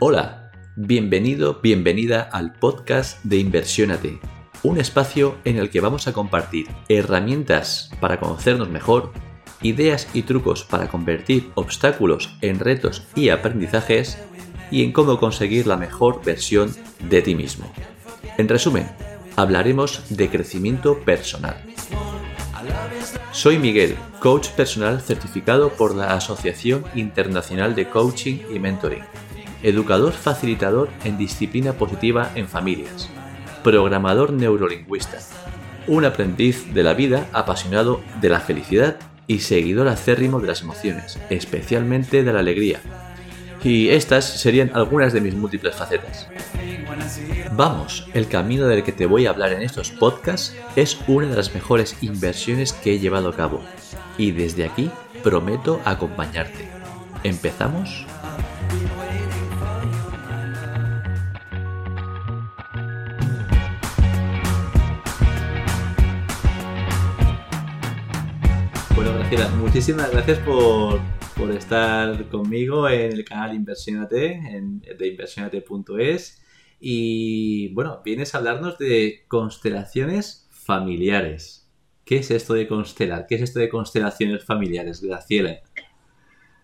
Hola, bienvenido, bienvenida al podcast de Inversiónate, un espacio en el que vamos a compartir herramientas para conocernos mejor, ideas y trucos para convertir obstáculos en retos y aprendizajes y en cómo conseguir la mejor versión de ti mismo. En resumen, hablaremos de crecimiento personal. Soy Miguel, coach personal certificado por la Asociación Internacional de Coaching y Mentoring educador facilitador en disciplina positiva en familias, programador neurolingüista, un aprendiz de la vida apasionado de la felicidad y seguidor acérrimo de las emociones, especialmente de la alegría. Y estas serían algunas de mis múltiples facetas. Vamos, el camino del que te voy a hablar en estos podcasts es una de las mejores inversiones que he llevado a cabo. Y desde aquí prometo acompañarte. ¿Empezamos? Muchísimas gracias por, estar conmigo en el canal Inversionate, en, de inversionate.es. Y bueno, vienes a hablarnos de constelaciones familiares. ¿Qué es esto de constelar? ¿Qué es esto de constelaciones familiares, Graciela?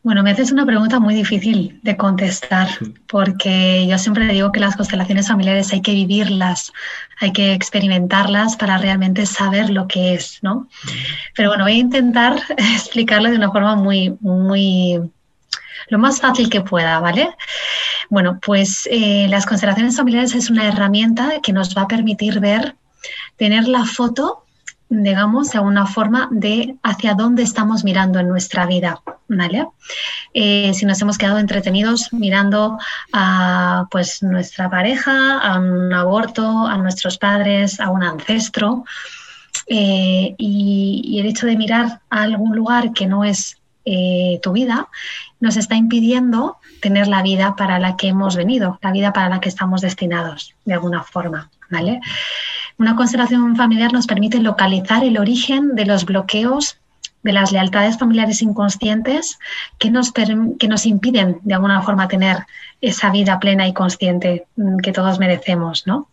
Bueno, me haces una pregunta muy difícil de contestar, porque yo siempre digo que las constelaciones familiares hay que vivirlas, hay que experimentarlas para realmente saber lo que es, ¿no? Pero bueno, voy a intentar explicarlo de una forma muy, muy, lo más fácil que pueda, ¿vale? Bueno, pues eh, las constelaciones familiares es una herramienta que nos va a permitir ver, tener la foto digamos, de una forma de hacia dónde estamos mirando en nuestra vida, ¿vale? Eh, si nos hemos quedado entretenidos mirando a pues, nuestra pareja, a un aborto, a nuestros padres, a un ancestro, eh, y, el hecho de mirar a algún lugar que no es eh, tu vida nos está impidiendo tener la vida para la que hemos venido, la vida para la que estamos destinados, de alguna forma, ¿vale? Una constelación familiar nos permite localizar el origen de los bloqueos de las lealtades familiares inconscientes que nos, que nos impiden de alguna forma tener esa vida plena y consciente mm, que todos merecemos. ¿no?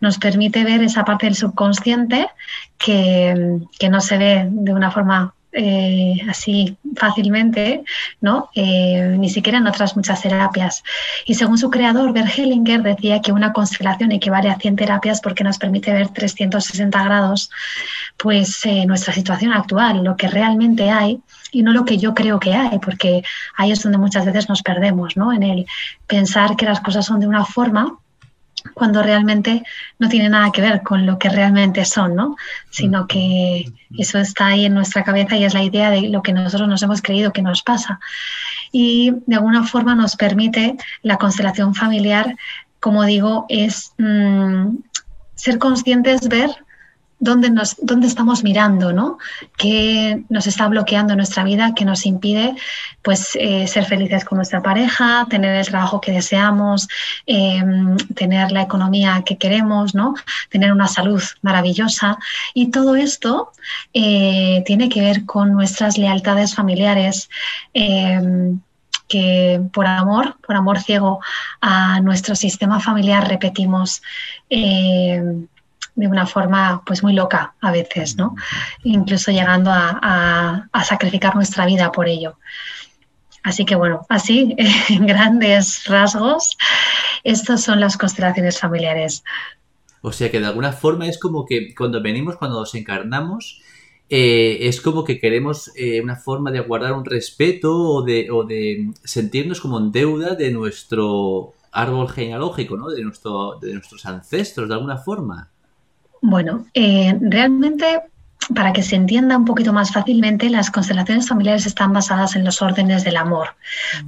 Nos permite ver esa parte del subconsciente que, que no se ve de una forma eh, así fácilmente, ¿no? Eh, ni siquiera en otras muchas terapias. Y según su creador, Bert Hellinger, decía que una constelación equivale a 100 terapias porque nos permite ver 360 grados pues, eh, nuestra situación actual, lo que realmente hay y no lo que yo creo que hay, porque ahí es donde muchas veces nos perdemos, ¿no? En el pensar que las cosas son de una forma cuando realmente no tiene nada que ver con lo que realmente son, ¿no? Sino que eso está ahí en nuestra cabeza y es la idea de lo que nosotros nos hemos creído que nos pasa. Y de alguna forma nos permite la constelación familiar, como digo, es mm, ser conscientes, ver dónde, nos, dónde estamos mirando, ¿no? ¿Qué nos está bloqueando nuestra vida, que nos impide pues, eh, ser felices con nuestra pareja, tener el trabajo que deseamos, em, tener la economía que queremos, ¿no? Tener una salud maravillosa. Y todo esto eh, tiene que ver con nuestras lealtades familiares em, que por amor, por amor ciego a nuestro sistema familiar repetimos em, de una forma pues muy loca a veces, ¿no? Incluso llegando a, sacrificar nuestra vida por ello. Así que bueno, así en grandes rasgos, estas son las constelaciones familiares. O sea que de alguna forma es como que cuando venimos, cuando nos encarnamos, eh, es como que queremos eh, una forma de guardar un respeto o de, o de sentirnos como en deuda de nuestro árbol genealógico, ¿no? De, nuestro, de nuestros ancestros, de alguna forma. Bueno, eh, realmente para que se entienda un poquito más fácilmente, las constelaciones familiares están basadas en los órdenes del amor.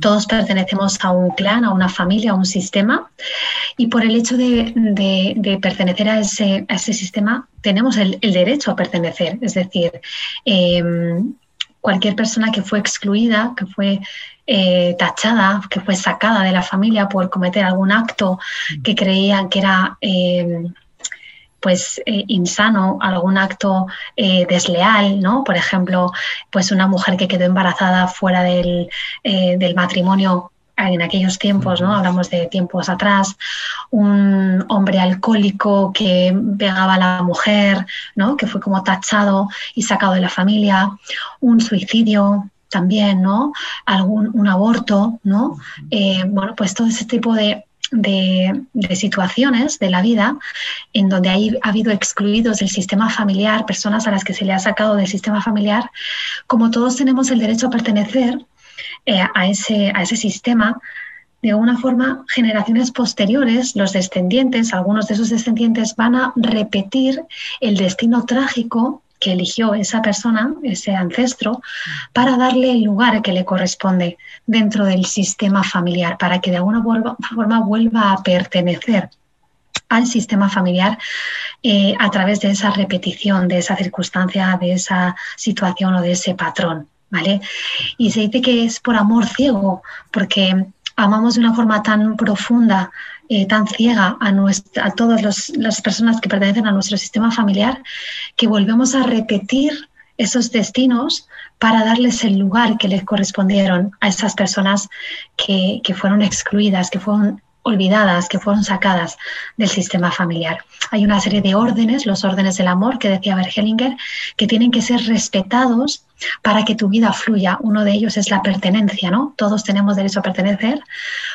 Todos pertenecemos a un clan, a una familia, a un sistema, y por el hecho de, pertenecer a ese, sistema, tenemos el, derecho a pertenecer. Es decir, em, cualquier persona que fue excluida, que fue eh, tachada, que fue sacada de la familia por cometer algún acto que creían que era em, pues eh, insano, algún acto eh, desleal, ¿no? Por ejemplo, pues una mujer que quedó embarazada fuera del, eh, del matrimonio en aquellos tiempos, ¿no? Hablamos de tiempos atrás, un hombre alcohólico que pegaba a la mujer, ¿no? Que fue como tachado y sacado de la familia, un suicidio también, ¿no? Algún un aborto, ¿no? Eh, bueno, pues todo ese tipo de, de, situaciones de la vida en donde ha habido excluidos del sistema familiar, personas a las que se le ha sacado del sistema familiar, como todos tenemos el derecho a pertenecer, eh, a, ese, a ese sistema, de alguna forma, generaciones posteriores, los descendientes, algunos de esos descendientes van a repetir el destino trágico que eligió esa persona, ese ancestro, para darle el lugar que le corresponde dentro del sistema familiar, para que de alguna forma vuelva a pertenecer al sistema familiar eh, a través de esa repetición, de esa circunstancia, de esa situación o de ese patrón. ¿vale? Y se dice que es por amor ciego, porque amamos de una forma tan profunda, eh, tan ciega a, a todas las personas que pertenecen a nuestro sistema familiar, que volvemos a repetir esos destinos para darles el lugar que les correspondieron a esas personas que, que fueron excluidas, que fueron olvidadas, que fueron sacadas del sistema familiar. Hay una serie de órdenes, los órdenes del amor que decía Bergelinger, que tienen que ser respetados para que tu vida fluya. Uno de ellos es la pertenencia, ¿no? Todos tenemos derecho a pertenecer.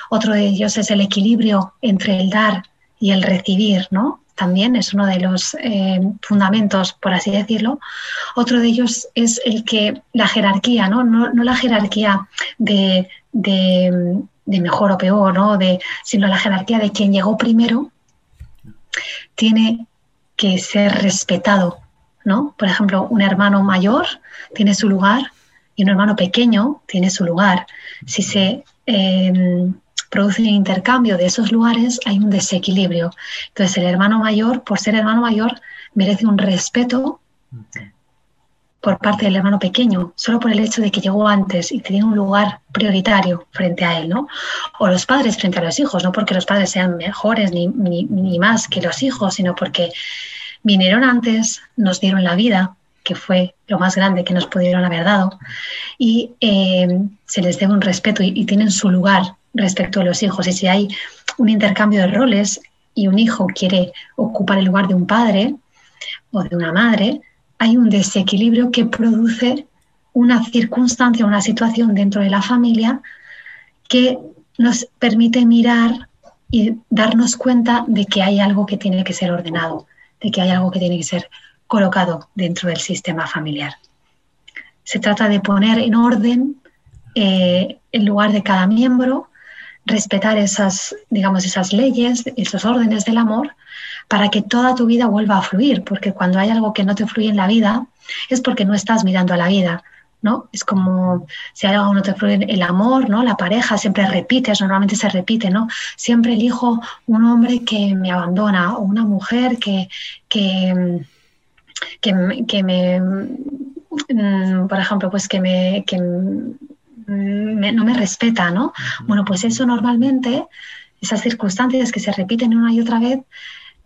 Otro de ellos es el equilibrio entre el dar y el recibir, ¿no? También es uno de los eh, fundamentos, por así decirlo. Otro de ellos es el que la jerarquía, ¿no? No, la jerarquía de de mejor o peor, ¿no? de, sino la jerarquía de quien llegó primero tiene que ser respetado. ¿no? Por ejemplo, un hermano mayor tiene su lugar y un hermano pequeño tiene su lugar. Si se em, produce un intercambio de esos lugares, hay un desequilibrio. Entonces, el hermano mayor, por ser hermano mayor, merece un respeto por parte del hermano pequeño, solo por el hecho de que llegó antes y tenía un lugar prioritario frente a él, ¿no? O los padres frente a los hijos, no porque los padres sean mejores ni, ni, más que los hijos, sino porque vinieron antes, nos dieron la vida, que fue lo más grande que nos pudieron haber dado, y eh, se les debe un respeto y tienen su lugar respecto a los hijos. Y si hay un intercambio de roles y un hijo quiere ocupar el lugar de un padre o de una madre, hay un desequilibrio que produce una circunstancia, una situación dentro de la familia que nos permite mirar y darnos cuenta de que hay algo que tiene que ser ordenado, de que hay algo que tiene que ser colocado dentro del sistema familiar. Se trata de poner en orden eh, el lugar de cada miembro, respetar esas, digamos, esas leyes, esos órdenes del amor, para que toda tu vida vuelva a fluir, porque cuando hay algo que no te fluye en la vida, es porque no estás mirando a la vida, ¿no? Es como si algo no te fluye el amor, ¿no? La pareja siempre repites, normalmente se repite, ¿no? Siempre elijo un hombre que me abandona o una mujer que, que, que, me, mm, por ejemplo, pues que me, que no me respeta, ¿no? Bueno, pues eso normalmente, esas circunstancias que se repiten una y otra vez,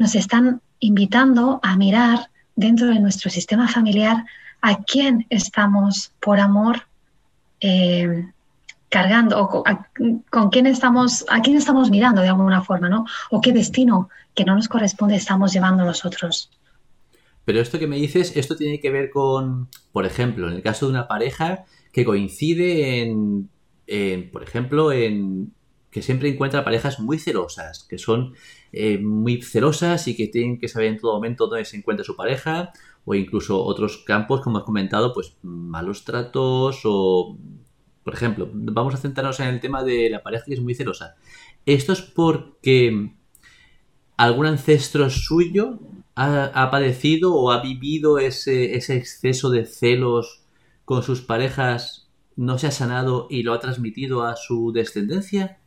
nos están invitando a mirar dentro de nuestro sistema familiar a quién estamos por amor eh, cargando o con, quién estamos, a quién estamos mirando de alguna forma, ¿no? O qué destino que no nos corresponde estamos llevando nosotros. Pero esto que me dices, esto tiene que ver con, por ejemplo, en el caso de una pareja que coincide en, en por ejemplo, en que siempre encuentra parejas muy celosas, que son eh, muy celosas y que tienen que saber en todo momento dónde se encuentra su pareja, o incluso otros campos, como has comentado, pues malos tratos o, por ejemplo, vamos a centrarnos en el tema de la pareja que es muy celosa. Esto es porque algún ancestro suyo ha, padecido o ha vivido ese, ese exceso de celos con sus parejas, no se ha sanado y lo ha transmitido a su descendencia.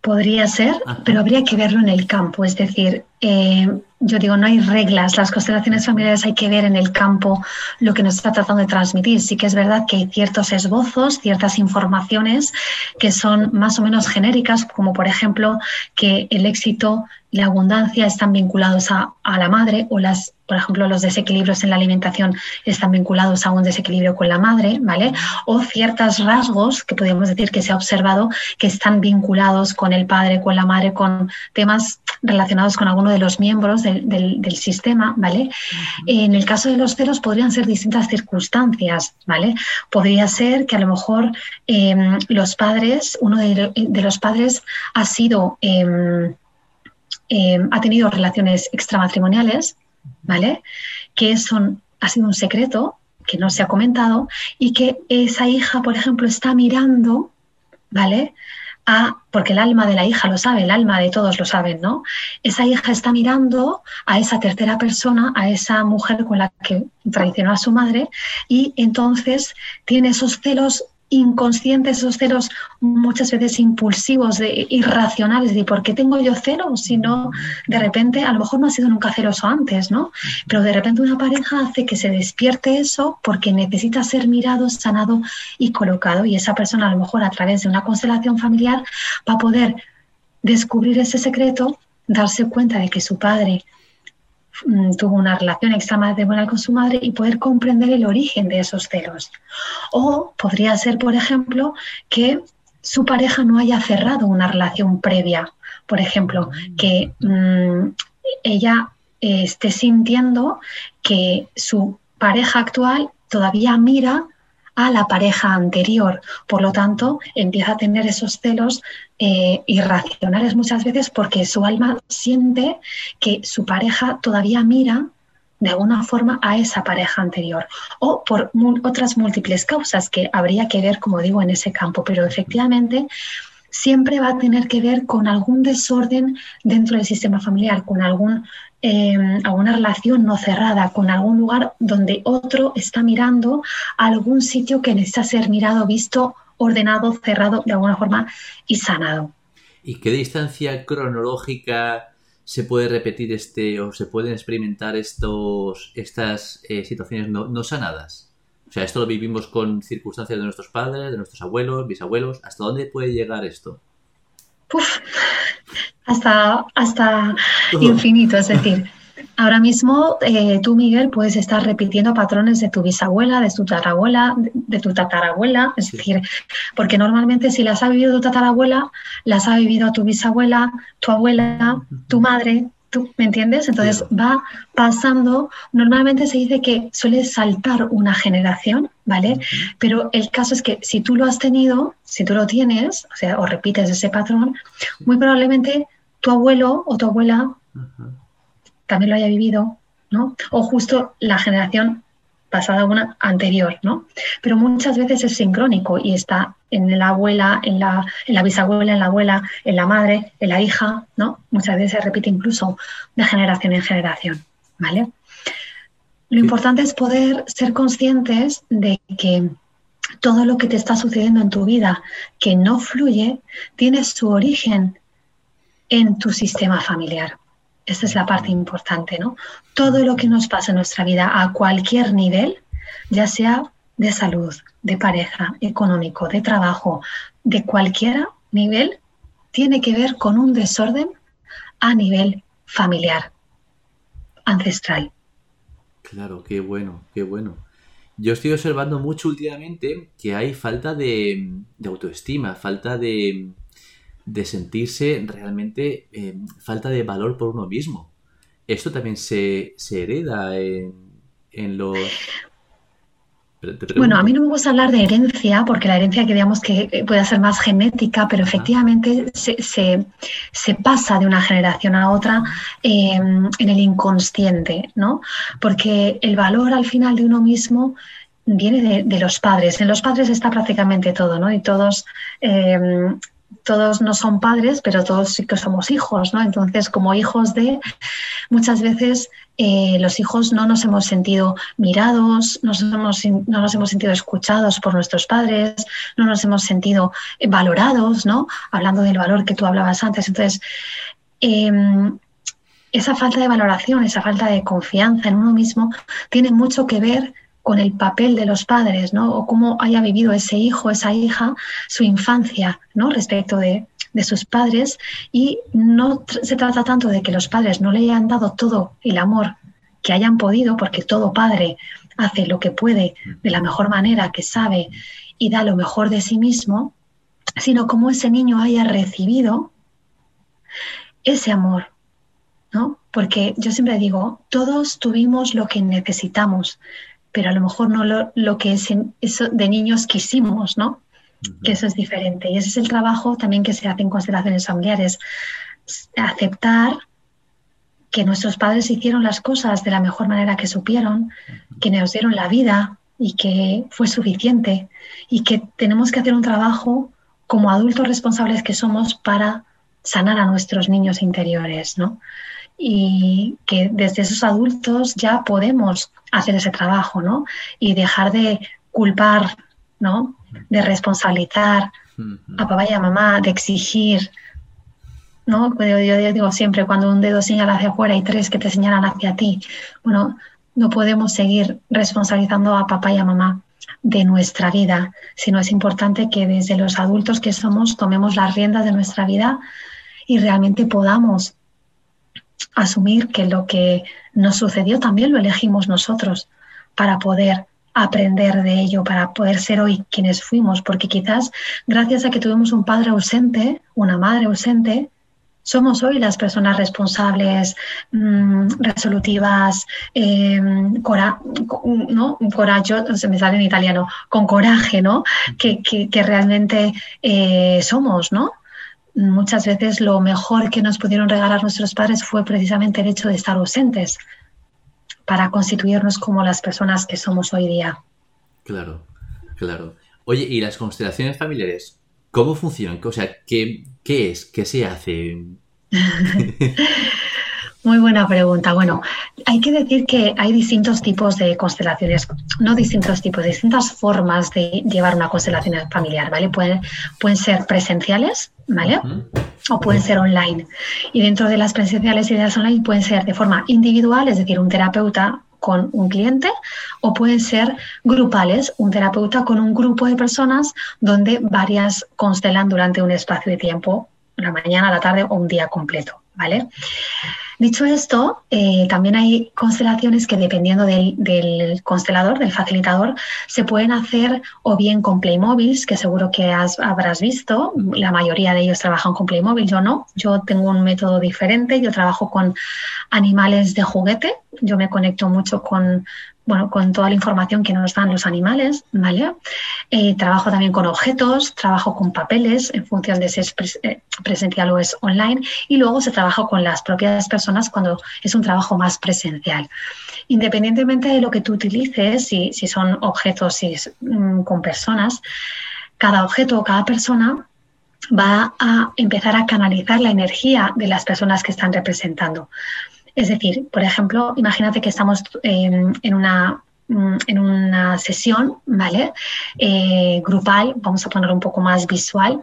Podría ser, pero habría que verlo en el campo. Es decir, eh, yo digo, no hay reglas, las constelaciones familiares hay que ver en el campo lo que nos está tratando de transmitir. Sí que es verdad que hay ciertos esbozos, ciertas informaciones que son más o menos genéricas, como por ejemplo que el éxito y la abundancia están vinculados a, a la madre o las por ejemplo, los desequilibrios en la alimentación están vinculados a un desequilibrio con la madre, ¿vale? O ciertos rasgos que podríamos decir que se ha observado que están vinculados con el padre, con la madre, con temas relacionados con de los miembros del, sistema, ¿vale? En el caso de los celos podrían ser distintas circunstancias, ¿vale? Podría ser que a lo mejor em, los padres, uno de, los padres ha sido... Em, em, ha tenido relaciones extramatrimoniales, ¿vale? Que son, ha sido un secreto que no se ha comentado y que esa hija, por ejemplo, está mirando, ¿vale? Porque el alma de la hija lo sabe, el alma de todos lo saben, ¿no? Esa hija está mirando a esa tercera persona, a esa mujer con la que traicionó a su madre y entonces tiene esos celos inconscientes, esos celos muchas veces impulsivos, de, irracionales, de por qué tengo yo celos, si no, de repente, a lo mejor no ha sido nunca celoso antes, ¿no? Pero de repente una pareja hace que se despierte eso porque necesita ser mirado, sanado y colocado, y esa persona a lo mejor a través de una constelación familiar va a poder descubrir ese secreto, darse cuenta de que su padre tuvo una relación extramatrimonial con su madre y poder comprender el origen de esos celos. O podría ser, por ejemplo, que su pareja no haya cerrado una relación previa. Por ejemplo, que mm, ella esté sintiendo que su pareja actual todavía mira a la pareja anterior. Por lo tanto, empieza a tener esos celos eh, irracionales muchas veces porque su alma siente que su pareja todavía mira de alguna forma a esa pareja anterior o por otras múltiples causas que habría que ver, como digo, en ese campo. Pero efectivamente siempre va a tener que ver con algún desorden dentro del sistema familiar, con algún Em, alguna relación no cerrada con algún lugar donde otro está mirando algún sitio que necesita ser mirado, visto, ordenado, cerrado de alguna forma y sanado. ¿Y qué distancia cronológica se puede repetir este o se pueden experimentar estos, estas eh, situaciones no, sanadas? O sea, esto lo vivimos con circunstancias de nuestros padres, de nuestros abuelos, bisabuelos. ¿Hasta dónde puede llegar esto? Hasta, hasta infinito. Es decir, ahora mismo eh, tú, Miguel, puedes estar repitiendo patrones de tu bisabuela, de tu tatarabuela, de, tu tatarabuela. Es decir, porque normalmente si las ha vivido tu tatarabuela, las ha vivido tu bisabuela, tu abuela, tu madre, ¿Tú me entiendes? Entonces va pasando, normalmente se dice que suele saltar una generación, ¿vale? Pero el caso es que si tú lo has tenido, si tú lo tienes, o sea, o repites ese patrón, muy probablemente tu abuelo o tu abuela también lo haya vivido, ¿no? O justo la generación pasada una anterior, ¿no? Pero muchas veces es sincrónico y está en la abuela, en la, en la bisabuela, en la abuela, en la madre, en la hija, ¿no? Muchas veces se repite incluso de generación en generación, ¿vale? Lo importante es poder ser conscientes de que todo lo que te está sucediendo en tu vida que no fluye tiene su origen en tu sistema familiar. Esta es la parte importante, ¿no? Todo lo que nos pasa en nuestra vida a cualquier nivel, ya sea de salud, de pareja, económico, de trabajo, de cualquier nivel, tiene que ver con un desorden a nivel familiar, ancestral. Claro, qué bueno, qué bueno. Yo estoy observando mucho últimamente que hay falta de, de autoestima, falta de, de sentirse realmente eh, falta de valor por uno mismo. Esto también se, hereda en, en los... Bueno, a mí no me gusta hablar de herencia, porque la herencia que digamos que puede ser más genética, pero efectivamente se, pasa de una generación a otra em, en el inconsciente, ¿no? Porque el valor al final de uno mismo viene de, de, los padres. En los padres está prácticamente todo, ¿no? Y todos em, todos no son padres, pero todos sí que somos hijos, ¿no? Entonces, como hijos de, muchas veces eh, los hijos no nos hemos sentido mirados, no nos hemos sentido escuchados por nuestros padres, no nos hemos sentido valorados, ¿no? Hablando del valor que tú hablabas antes. Entonces, em, esa falta de valoración, esa falta de confianza en uno mismo, tiene mucho que ver con el papel de los padres, ¿no? O cómo haya vivido ese hijo, esa hija, su infancia, ¿no? Respecto de, de sus padres. Y no se trata tanto de que los padres no le hayan dado todo el amor que hayan podido, porque todo padre hace lo que puede de la mejor manera que sabe y da lo mejor de sí mismo, sino cómo ese niño haya recibido ese amor, ¿no? Porque yo siempre digo, todos tuvimos lo que necesitamos, pero a lo mejor no lo, que es eso de niños quisimos, ¿no? Que eso es diferente. Y ese es el trabajo también que se hace en constelaciones familiares. Aceptar que nuestros padres hicieron las cosas de la mejor manera que supieron, que nos dieron la vida y que fue suficiente y que tenemos que hacer un trabajo como adultos responsables que somos para sanar a nuestros niños interiores, ¿no? Y que desde esos adultos ya podemos hacer ese trabajo, ¿no? Y dejar de culpar, ¿no? De responsabilizar a papá y a mamá, de exigir, ¿no? Yo, yo, digo siempre, cuando un dedo señala hacia afuera y tres que te señalan hacia ti, bueno, no podemos seguir responsabilizando a papá y a mamá de nuestra vida, sino es importante que desde los adultos que somos tomemos las riendas de nuestra vida y realmente podamos asumir que lo que nos sucedió también lo elegimos nosotros para poder aprender de ello, para poder ser hoy quienes fuimos, porque quizás gracias a que tuvimos un padre ausente, una madre ausente, somos hoy las personas responsables, mm, resolutivas, em, ¿no? coraggio, se me sale en italiano, con coraje, ¿no? Que, que, realmente eh, somos, ¿no? Muchas veces lo mejor que nos pudieron regalar nuestros padres fue precisamente el hecho de estar ausentes para constituirnos como las personas que somos hoy día. Claro, claro. Oye, ¿y las constelaciones familiares? ¿Cómo funcionan? O sea, ¿qué, qué es? ¿Qué se hace? Muy buena pregunta. Bueno, hay que decir que hay distintos tipos de constelaciones, no distintos tipos, distintas formas de llevar una constelación familiar, ¿vale? Pueden, pueden ser presenciales, ¿vale? O pueden ser online. Y dentro de las presenciales y de las online pueden ser de forma individual, es decir, un terapeuta con un cliente, o pueden ser grupales, un terapeuta con un grupo de personas donde varias constelan durante un espacio de tiempo, la mañana, la tarde o un día completo, ¿vale? Dicho esto, eh, también hay constelaciones que dependiendo del, constelador, del facilitador, se pueden hacer o bien con Playmobiles, que seguro que habrás visto, la mayoría de ellos trabajan con Playmobil, yo no, yo tengo un método diferente, yo trabajo con animales de juguete, yo me conecto mucho con bueno, con toda la información que nos dan los animales, ¿vale? Eh, trabajo también con objetos, trabajo con papeles en función de si es eh, presencial o es online y luego se trabaja con las propias personas cuando es un trabajo más presencial. Independientemente de lo que tú utilices, si, son objetos, si es mm, con personas, cada objeto o cada persona va a empezar a canalizar la energía de las personas que están representando. Es decir, por ejemplo, imagínate que estamos em, en una mm, en una sesión, ¿vale? Eh, grupal, vamos a poner un poco más visual,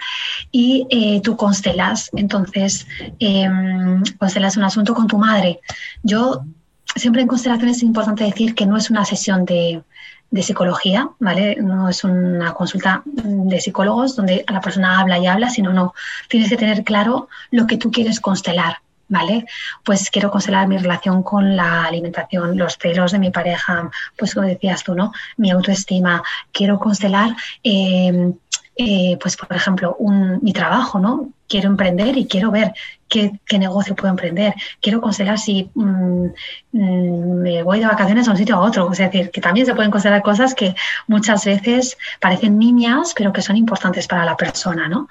y eh, tú constelas, entonces em, constelas un asunto con tu madre. Yo siempre en constelaciones es importante decir que no es una sesión de, de psicología, ¿vale? No es una consulta de psicólogos donde la persona habla y habla, sino no, tienes que tener claro lo que tú quieres constelar. ¿Vale? Pues quiero constelar mi relación con la alimentación, los celos de mi pareja, pues como decías tú, ¿no? Mi autoestima. Quiero constelar, eh, eh, pues por ejemplo, un, mi trabajo, ¿no? Quiero emprender y quiero ver qué, negocio puedo emprender. Quiero constelar si mm, mm, me voy de vacaciones a un sitio a otro. Es decir, que también se pueden constelar cosas que muchas veces parecen niñas, pero que son importantes para la persona, ¿no?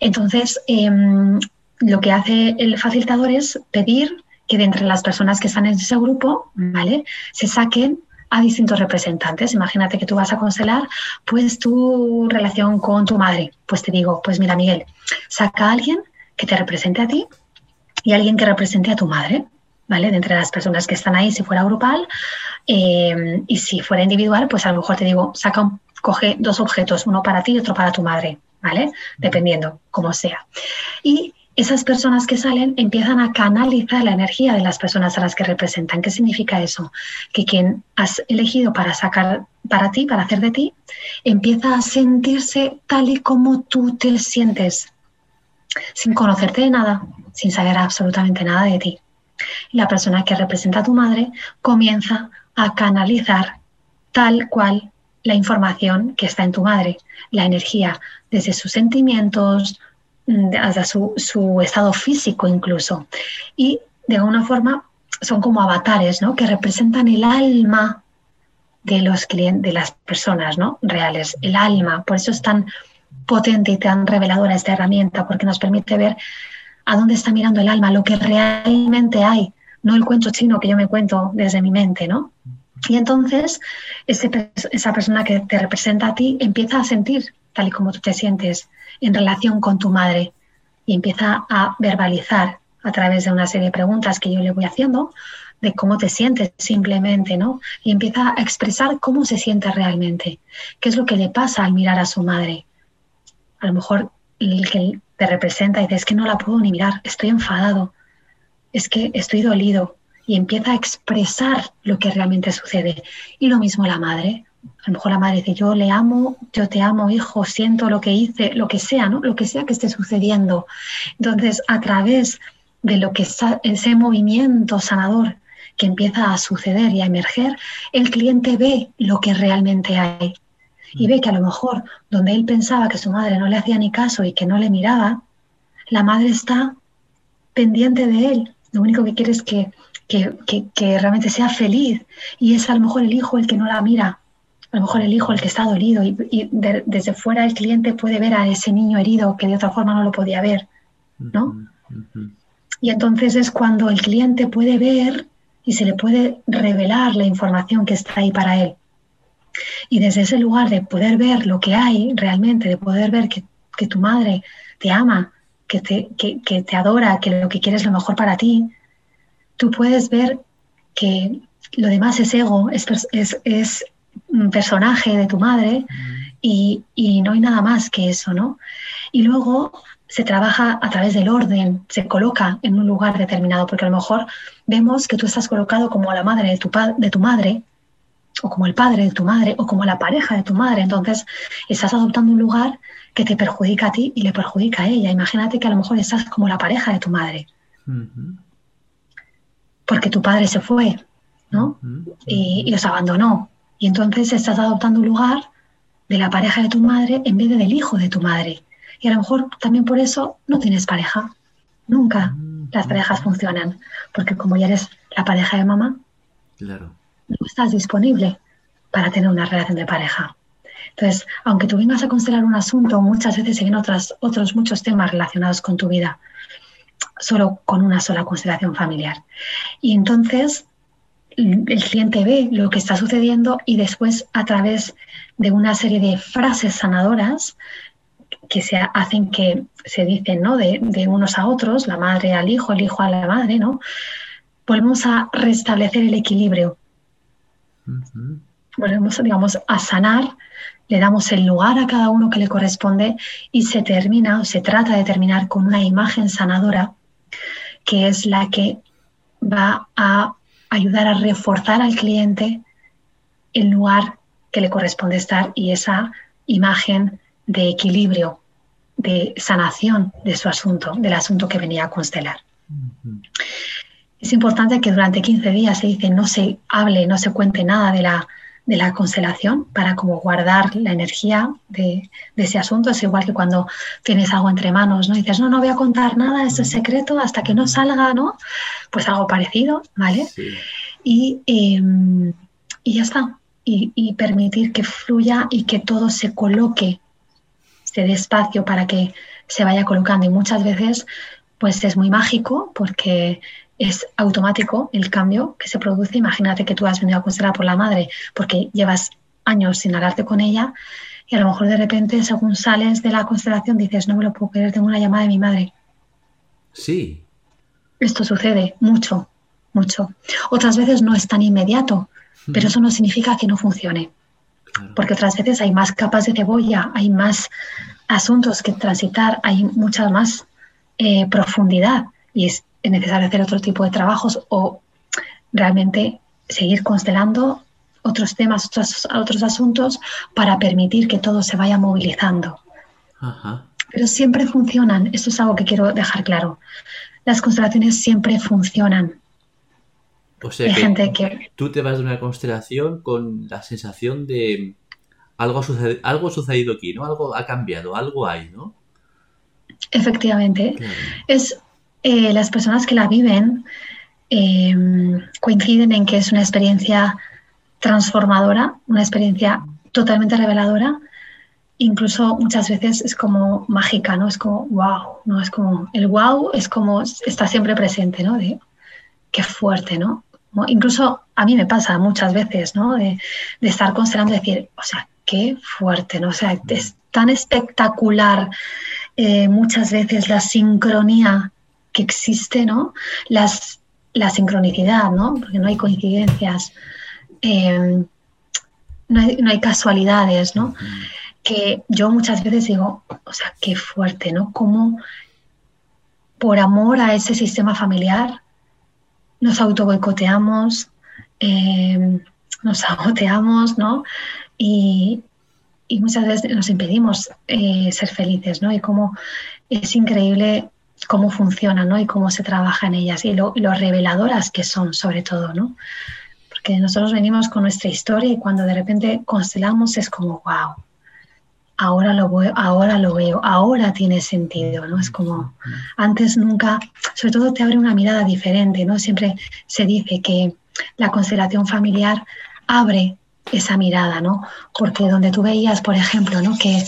Entonces, em, lo que hace el facilitador es pedir que de entre las personas que están en ese grupo, ¿vale? Se saquen a distintos representantes. Imagínate que tú vas a constelar, pues tu relación con tu madre. Pues te digo, pues mira, Miguel, saca a alguien que te represente a ti y alguien que represente a tu madre, ¿vale? De entre las personas que están ahí, si fuera grupal, eh, y si fuera individual, pues a lo mejor te digo, saca, coge dos objetos, uno para ti y otro para tu madre, ¿vale? Dependiendo, como sea. Y esas personas que salen empiezan a canalizar la energía de las personas a las que representan. ¿Qué significa eso? Que quien has elegido para sacar para ti, para hacer de ti, empieza a sentirse tal y como tú te sientes, sin conocerte de nada, sin saber absolutamente nada de ti. La persona que representa a tu madre comienza a canalizar tal cual la información que está en tu madre, la energía, desde sus sentimientos, hasta su, su, estado físico incluso. Y de alguna forma son como avatares, ¿no? Que representan el alma de los clientes, de las personas, ¿no? Reales, el alma. Por eso es tan potente y tan reveladora esta herramienta, porque nos permite ver a dónde está mirando el alma, lo que realmente hay, no el cuento chino que yo me cuento desde mi mente, ¿no? Y entonces esa persona que te representa a ti empieza a sentir tal y como tú te sientes, en relación con tu madre y empieza a verbalizar a través de una serie de preguntas que yo le voy haciendo de cómo te sientes simplemente, ¿no? Y empieza a expresar cómo se siente realmente, qué es lo que le pasa al mirar a su madre. A lo mejor el que te representa y dice, es que no la puedo ni mirar, estoy enfadado, es que estoy dolido, y empieza a expresar lo que realmente sucede. Y lo mismo la madre, a lo mejor la madre dice, yo le amo, yo te amo, hijo, siento lo que hice, lo que sea, ¿no? Lo que sea que esté sucediendo. Entonces, a través de lo que ese movimiento sanador que empieza a suceder y a emerger, el cliente ve lo que realmente hay. Y ve que a lo mejor donde él pensaba que su madre no le hacía ni caso y que no le miraba, la madre está pendiente de él. Lo único que quiere es que, que realmente sea feliz. Y es a lo mejor el hijo el que no la mira a lo mejor el hijo el que está dolido y, desde fuera el cliente puede ver a ese niño herido que de otra forma no lo podía ver, ¿no? Y entonces es cuando el cliente puede ver y se le puede revelar la información que está ahí para él. Y desde ese lugar de poder ver lo que hay realmente, de poder ver que, tu madre te ama, que te, que, te adora, que lo que quiere es lo mejor para ti, tú puedes ver que lo demás es ego, es, es personaje de tu madre y, no hay nada más que eso, ¿no? Y luego se trabaja a través del orden, se coloca en un lugar determinado, porque a lo mejor vemos que tú estás colocado como la madre de tu, de tu madre, o como el padre de tu madre, o como la pareja de tu madre. Entonces, estás adoptando un lugar que te perjudica a ti y le perjudica a ella. Imagínate que a lo mejor estás como la pareja de tu madre. Porque tu padre se fue, ¿no? y, y, os abandonó. Y entonces estás adoptando un lugar de la pareja de tu madre en vez de del hijo de tu madre. Y a lo mejor también por eso no tienes pareja. Nunca mm, las parejas funcionan. Porque como ya eres la pareja de mamá, claro. no estás disponible para tener una relación de pareja. Entonces, aunque tú vengas a constelar un asunto, muchas veces se ven otras, otros muchos temas relacionados con tu vida, solo con una sola constelación familiar. Y entonces el cliente ve lo que está sucediendo y después a través de una serie de frases sanadoras que se hacen que se dicen ¿no? de, unos a otros, la madre al hijo, el hijo a la madre, ¿no? volvemos a restablecer el equilibrio. Volvemos, digamos, a sanar, le damos el lugar a cada uno que le corresponde y se termina o se trata de terminar con una imagen sanadora que es la que va a ayudar a reforzar al cliente el lugar que le corresponde estar y esa imagen de equilibrio, de sanación de su asunto, del asunto que venía a constelar. Es importante que durante 15 días se dice no se hable, no se cuente nada de la, de la constelación para como guardar la energía de, ese asunto. Es igual que cuando tienes algo entre manos, ¿no? dices, no, no voy a contar nada, es secreto hasta que no salga, ¿no? Pues algo parecido, ¿vale? Y, em, y, ya está. Y, permitir que fluya y que todo se coloque, se dé espacio para que se vaya colocando. Y muchas veces, pues es muy mágico porque es automático el cambio que se produce. Imagínate que tú has venido a constelar por la madre porque llevas años sin hablarte con ella y a lo mejor de repente, según sales de la constelación, dices, no me lo puedo creer, tengo una llamada de mi madre. Sí. Esto sucede mucho, mucho. Otras veces no es tan inmediato, pero eso no significa que no funcione. Porque otras veces hay más capas de cebolla, hay más asuntos que transitar, hay muchas más eh, profundidad y es necesario hacer otro tipo de trabajos o realmente seguir constelando otros temas, otros, otros asuntos para permitir que todo se vaya movilizando. Pero siempre funcionan, esto es algo que quiero dejar claro. Las constelaciones siempre funcionan. O sea, que, gente que tú te vas de una constelación con la sensación de algo, sucede, algo sucedido aquí, ¿no? Algo ha cambiado, algo hay, ¿no? Efectivamente. Es eh, las personas que la viven em, coinciden en que es una experiencia transformadora, una experiencia totalmente reveladora. Incluso muchas veces es como mágica, ¿no? Es como wow, ¿no? Es como el wow es como está siempre presente, ¿no? De qué fuerte, ¿no? Incluso a mí me pasa muchas veces, ¿no? De, estar constelando y decir, o sea, qué fuerte, ¿no? O sea, es tan espectacular eh, muchas veces la sincronía existe, ¿no? Las, la sincronicidad, ¿no? Porque no hay coincidencias, em, no, hay, casualidades, ¿no? Que yo muchas veces digo, o sea, qué fuerte, ¿no? Como por amor a ese sistema familiar nos auto boicoteamos, em, nos saboteamos, ¿no? Y, muchas veces nos impedimos eh, ser felices, ¿no? Y cómo es increíble cómo funciona, ¿no? Y cómo se trabaja en ellas y lo, reveladoras que son, sobre todo, ¿no? Porque nosotros venimos con nuestra historia y cuando de repente constelamos es como, wow, ahora lo veo, ahora lo veo, ahora tiene sentido, ¿no? Es como antes nunca, sobre todo te abre una mirada diferente, ¿no? Siempre se dice que la constelación familiar abre esa mirada, ¿no? Porque donde tú veías, por ejemplo, ¿no? Que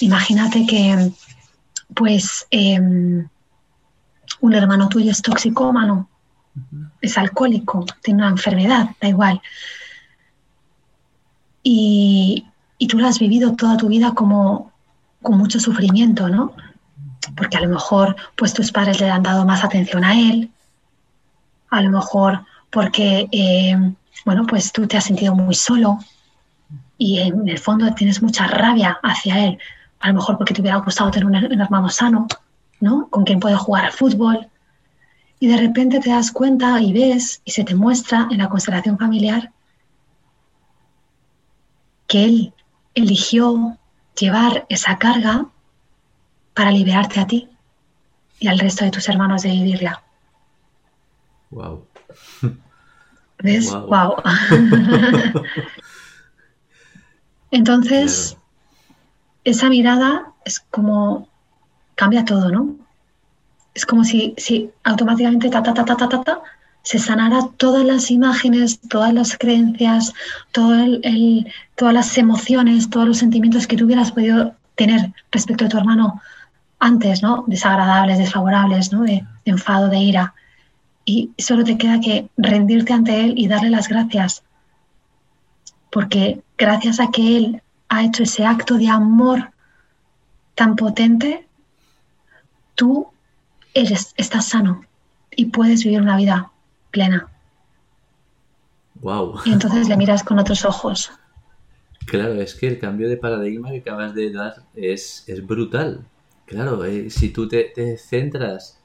imagínate que, pues, em, un hermano tuyo es toxicómano, es alcohólico, tiene una enfermedad, da igual. Y, tú lo has vivido toda tu vida como con mucho sufrimiento, ¿no? Porque a lo mejor pues tus padres le han dado más atención a él, a lo mejor porque, eh, bueno, pues tú te has sentido muy solo y en el fondo tienes mucha rabia hacia él, a lo mejor porque te hubiera gustado tener un hermano sano, ¿no? Con quien puedes jugar al fútbol. Y de repente te das cuenta y ves y se te muestra en la constelación familiar que él eligió llevar esa carga para liberarte a ti y al resto de tus hermanos de vivirla. Wow. ¿Ves? Wow. Entonces, esa mirada es como cambia todo, ¿no? Es como si, si automáticamente ta, ta, ta, ta, ta, ta, se sanara todas las imágenes, todas las creencias, todo el, todas las emociones, todos los sentimientos que tú hubieras podido tener respecto de tu hermano antes, ¿no? Desagradables, desfavorables, ¿no? De, de enfado, de ira. Y solo te queda que rendirte ante él y darle las gracias. Porque gracias a que él ha hecho ese acto de amor tan potente, tú eres, estás sano y puedes vivir una vida plena. Wow. Y entonces le miras con otros ojos. Claro, es que el cambio de paradigma que acabas de dar es, brutal. Claro, eh, si tú te, centras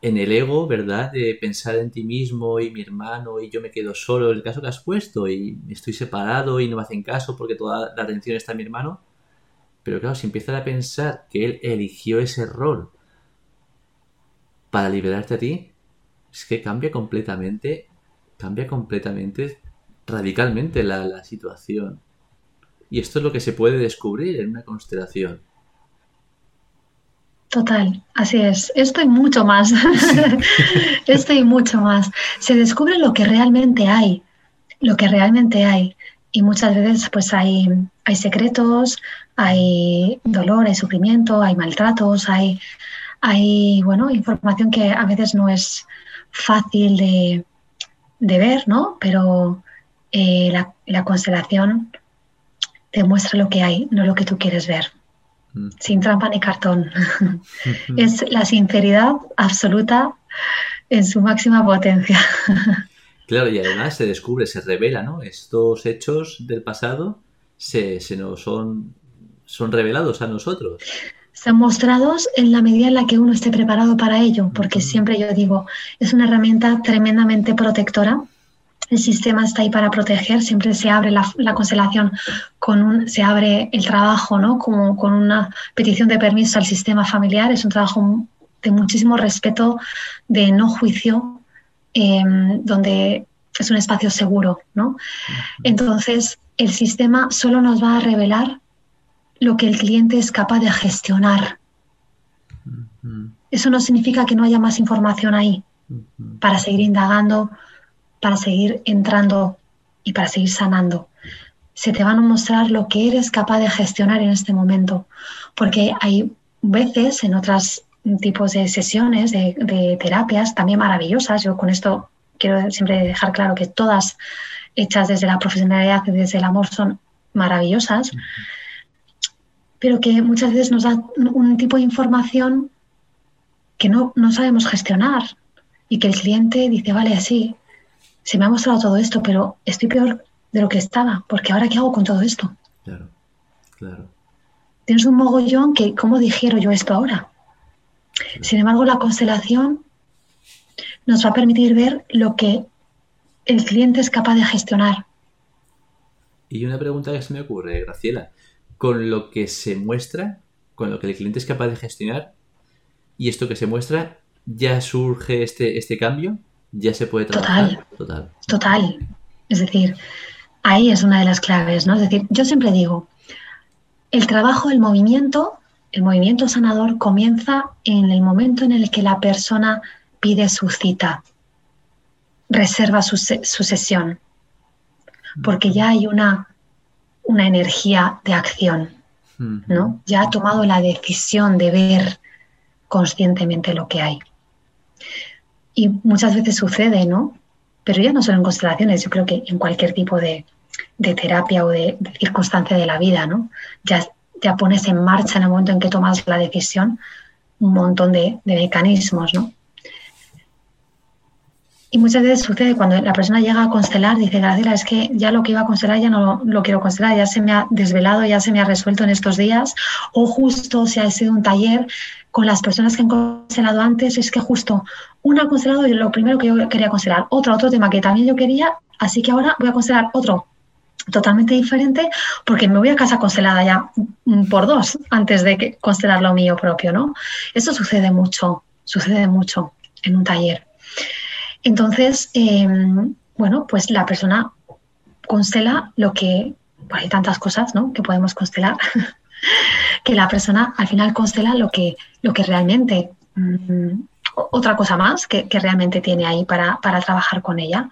en el ego, ¿verdad? De pensar en ti mismo y mi hermano y yo me quedo solo, el caso que has puesto y estoy separado y no me hacen caso porque toda la atención está en mi hermano. Pero claro, si empiezas a pensar que él eligió ese rol para liberarte a ti, es que cambia completamente, cambia completamente, radicalmente la, situación. Y esto es lo que se puede descubrir en una constelación. Total, así es. Esto y mucho más. Esto y mucho más. Se descubre lo que realmente hay, lo que realmente hay. Y muchas veces pues hay, hay secretos, hay dolor, hay sufrimiento, hay maltratos, hay, hay bueno, información que a veces no es fácil de, ver, ¿no? Pero eh, la, constelación te muestra lo que hay, no lo que tú quieres ver. Mm. Sin trampa ni cartón. es la sinceridad absoluta en su máxima potencia. claro, y además se descubre, se revela, ¿no? Estos hechos del pasado se, se nos son, son revelados a nosotros. Sean mostrados en la medida en la que uno esté preparado para ello, porque siempre yo digo, es una herramienta tremendamente protectora. El sistema está ahí para proteger, siempre se abre la, constelación con un, se abre el trabajo, ¿no? Como con una petición de permiso al sistema familiar, es un trabajo de muchísimo respeto, de no juicio, em, donde es un espacio seguro, ¿no? Entonces, el sistema solo nos va a revelar lo que el cliente es capaz de gestionar. Eso no significa que no haya más información ahí para seguir indagando, para seguir entrando y para seguir sanando. Se te van a mostrar lo que eres capaz de gestionar en este momento, porque hay veces en otros tipos de sesiones, de, de terapias también maravillosas, yo con esto quiero siempre dejar claro que todas hechas desde la profesionalidad y desde el amor son maravillosas, pero que muchas veces nos da un tipo de información que no, no sabemos gestionar y que el cliente dice, vale, así, se me ha mostrado todo esto, pero estoy peor de lo que estaba, porque ahora qué hago con todo esto. Claro, claro. Tienes un mogollón que, ¿cómo digiero yo esto ahora? Sin embargo, la constelación nos va a permitir ver lo que el cliente es capaz de gestionar. Y una pregunta que se me ocurre, Graciela, con lo que se muestra, con lo que el cliente es capaz de gestionar, y esto que se muestra, ya surge este, este cambio, ya se puede trabajar. Total, total. Total. Es decir, ahí es una de las claves, ¿no? Es decir, yo siempre digo, el trabajo, el movimiento, el movimiento sanador comienza en el momento en el que la persona pide su cita, reserva su, sesión, porque ya hay una, una energía de acción, ¿no? Ya ha tomado la decisión de ver conscientemente lo que hay. Y muchas veces sucede, ¿no? Pero ya no solo en constelaciones, yo creo que en cualquier tipo de, terapia o de, circunstancia de la vida, ¿no? Ya, ya pones en marcha en el momento en que tomas la decisión un montón de, de mecanismos, ¿no? Y muchas veces sucede cuando la persona llega a constelar, dice, Graciela, es que ya lo que iba a constelar ya no lo, quiero constelar, ya se me ha desvelado, ya se me ha resuelto en estos días, o justo se ha sido un taller con las personas que han constelado antes, es que justo una ha constelado lo primero que yo quería constelar, otro, otro tema que también yo quería, así que ahora voy a constelar otro totalmente diferente porque me voy a casa constelada ya por dos antes de que constelar lo mío propio, ¿no? Eso sucede mucho, sucede mucho en un taller. Entonces, em, bueno, pues la persona constela lo que, pues hay tantas cosas ¿no? que podemos constelar, que la persona al final constela lo que, lo que realmente, mm, otra cosa más que, realmente tiene ahí para, trabajar con ella.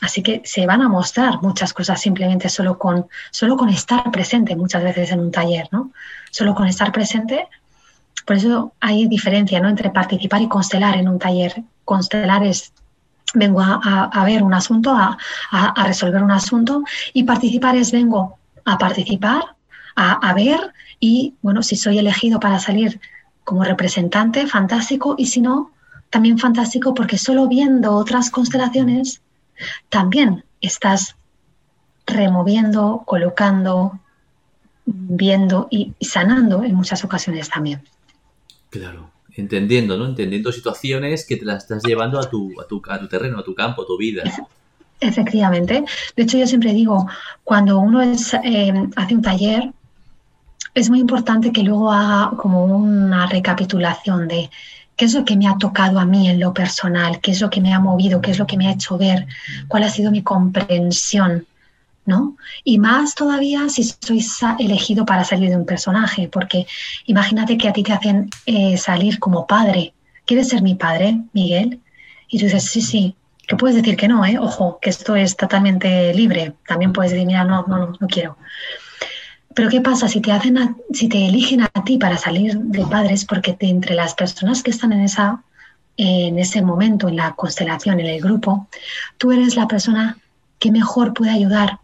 Así que se van a mostrar muchas cosas simplemente solo con, solo con estar presente muchas veces en un taller, ¿no? Solo con estar presente. Por eso hay diferencia ¿no? entre participar y constelar en un taller. Constelar es vengo a, ver un asunto, a, resolver un asunto y participar es vengo a participar, a, ver y, bueno, si soy elegido para salir como representante, fantástico, y si no, también fantástico porque solo viendo otras constelaciones también estás removiendo, colocando, viendo y sanando en muchas ocasiones también. Claro entendiendo, ¿no? Entendiendo situaciones que te las estás llevando a tu, a tu, a tu terreno, a tu campo, a tu vida. Efectivamente. De hecho, yo siempre digo, cuando uno eh, hace un taller, es muy importante que luego haga como una recapitulación de qué es lo que me ha tocado a mí en lo personal, qué es lo que me ha movido, qué es lo que me ha hecho ver, cuál ha sido mi comprensión ¿no? Y más todavía si sois elegido para salir de un personaje, porque imagínate que a ti te hacen eh, salir como padre. ¿Quieres ser mi padre, Miguel? Y tú dices, sí, sí, que puedes decir que no, ¿eh? Ojo, que esto es totalmente libre. También puedes decir, mira, no, no, no quiero. Pero ¿qué pasa si te hacen si te eligen a ti para salir de padres? Porque entre las personas que están en esa en ese momento en la constelación, en el grupo, tú eres la persona que mejor puede ayudar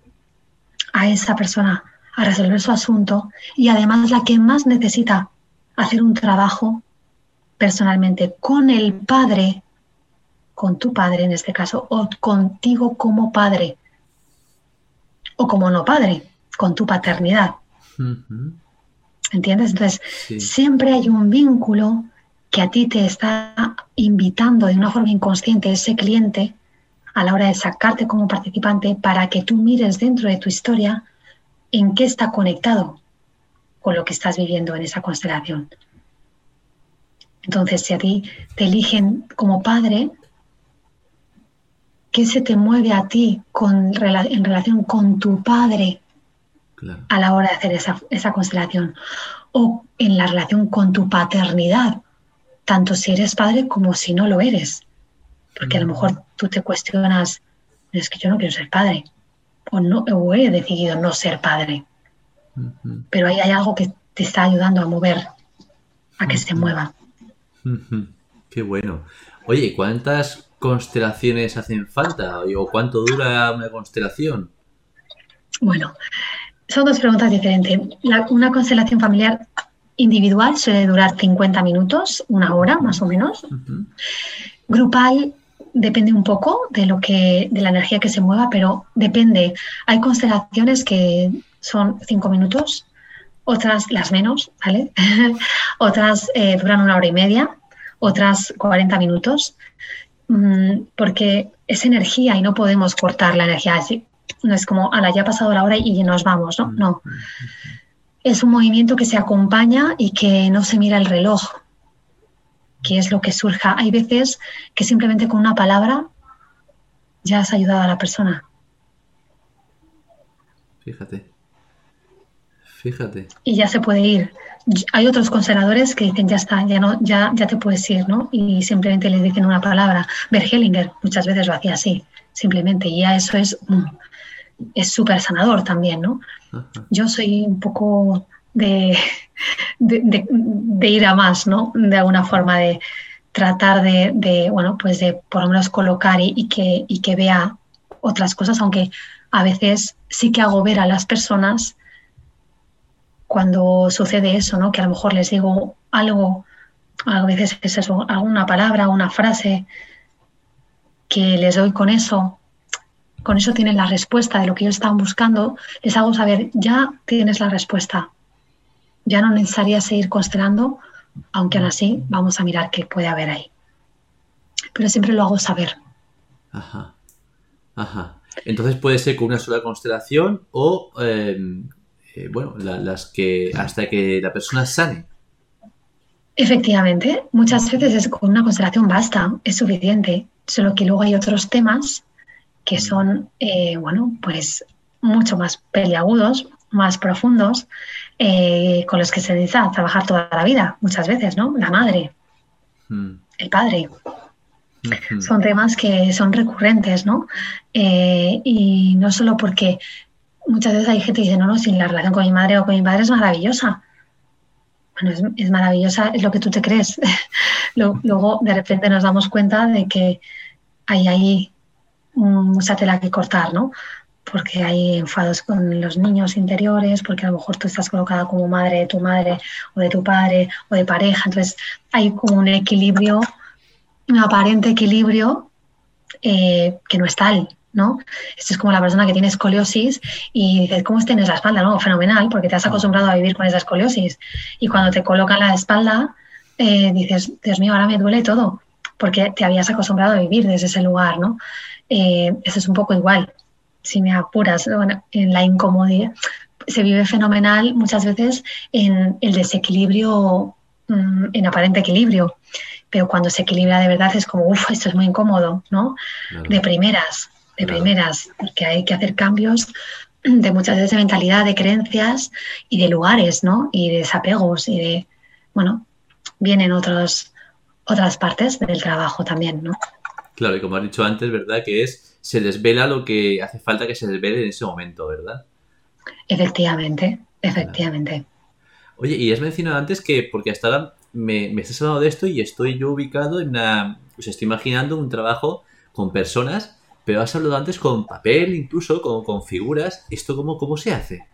a esa persona a resolver su asunto y además la que más necesita hacer un trabajo personalmente con el padre, con tu padre en este caso, o contigo como padre, o como no padre, con tu paternidad. ¿Entiendes? Entonces, siempre hay un vínculo que a ti te está invitando de una forma inconsciente ese cliente a la hora de sacarte como participante para que tú mires dentro de tu historia en qué está conectado con lo que estás viviendo en esa constelación. Entonces, si a ti te eligen como padre, ¿qué se te mueve a ti con, en relación con tu padre a la hora de hacer esa, esa constelación? O en la relación con tu paternidad, tanto si eres padre como si no lo eres. Porque a lo mejor tú te cuestionas, es que yo no quiero ser padre, o, no, o he decidido no ser padre. Pero ahí hay algo que te está ayudando a mover, a que se mueva. Qué bueno. Oye, ¿cuántas constelaciones hacen falta? ¿O cuánto dura una constelación? Bueno, son dos preguntas diferentes. una constelación familiar individual suele durar 50 minutos, una hora más o menos. Grupal depende un poco de lo que, de la energía que se mueva, pero depende. Hay constelaciones que son 5 minutos, otras las menos, ¿vale? otras eh, duran una hora y media, otras 40 minutos, mm, porque es energía y no podemos cortar la energía así. No es como, ala, ya ha pasado la hora y nos vamos, ¿no? No. Es un movimiento que se acompaña y que no se mira el reloj, que es lo que surja. Hay veces que simplemente con una palabra ya has ayudado a la persona. Fíjate. Fíjate. Y ya se puede ir. Hay otros conservadores que dicen ya está, ya no, ya, ya te puedes ir, ¿no? Y simplemente le dicen una palabra. Bergelinger muchas veces lo hacía así, simplemente. Y ya eso es mm, es súper sanador también, ¿no? Yo soy un poco de, ir a más, ¿no? De alguna forma de tratar de, bueno, pues de por lo menos colocar y, que, y que vea otras cosas, aunque a veces sí que hago ver a las personas cuando sucede eso, ¿no? Que a lo mejor les digo algo, a veces es eso, alguna palabra, una frase que les doy con eso, con eso tienen la respuesta de lo que ellos estaban buscando, les hago saber, ya tienes la respuesta, ya no necesitaría seguir constelando, aunque aún así vamos a mirar qué puede haber ahí. Pero siempre lo hago saber. Ajá, ajá. Entonces puede ser con una sola constelación o em, eh, bueno, las que hasta que la persona sane. Efectivamente, muchas veces es con una constelación basta, es suficiente, solo que luego hay otros temas que mm. son, eh, bueno, pues mucho más peliagudos, más profundos, eh, con los que se necesita trabajar toda la vida, muchas veces, ¿no? La madre, mm. el padre. Son temas que son recurrentes, ¿no? y no solo porque muchas veces hay gente que dice, no, no, si la relación con mi madre o con mi padre es maravillosa. Bueno, es, maravillosa, es lo que tú te crees. Luego, de repente nos damos cuenta de que hay ahí mucha tela que cortar, ¿no? Porque hay enfados con los niños interiores, porque a lo mejor tú estás colocada como madre de tu madre o de tu padre o de pareja. Entonces, hay como un equilibrio, un aparente equilibrio eh, que no es tal, ¿no? Esto es como la persona que tiene escoliosis y dices, ¿cómo tienes la espalda? No, fenomenal, porque te has acostumbrado a vivir con esa escoliosis. Y cuando te colocan la espalda, eh, dices, Dios mío, ahora me duele todo, porque te habías acostumbrado a vivir desde ese lugar, ¿no? Eh, eso es un poco igual, si me apuras, en la incomodidad. Se vive fenomenal muchas veces en el desequilibrio, mm, en aparente equilibrio, pero cuando se equilibra de verdad es como, uff, esto es muy incómodo, ¿no? De primeras de primeras, porque hay que hacer cambios de muchas veces de mentalidad, de creencias y de lugares, ¿no? Y de desapegos y de, bueno, vienen otros, otras partes del trabajo también, ¿no? Claro, y como has dicho antes, ¿verdad? Que es, se desvela lo que hace falta que se desvele en ese momento, ¿verdad? Efectivamente, efectivamente. Oye, y has mencionado antes que, porque hasta ahora me, me estás hablando de esto y estoy yo ubicado en una, pues estoy imaginando un trabajo con personas pero has hablado antes con papel, incluso con, con figuras. ¿Esto cómo, cómo se hace?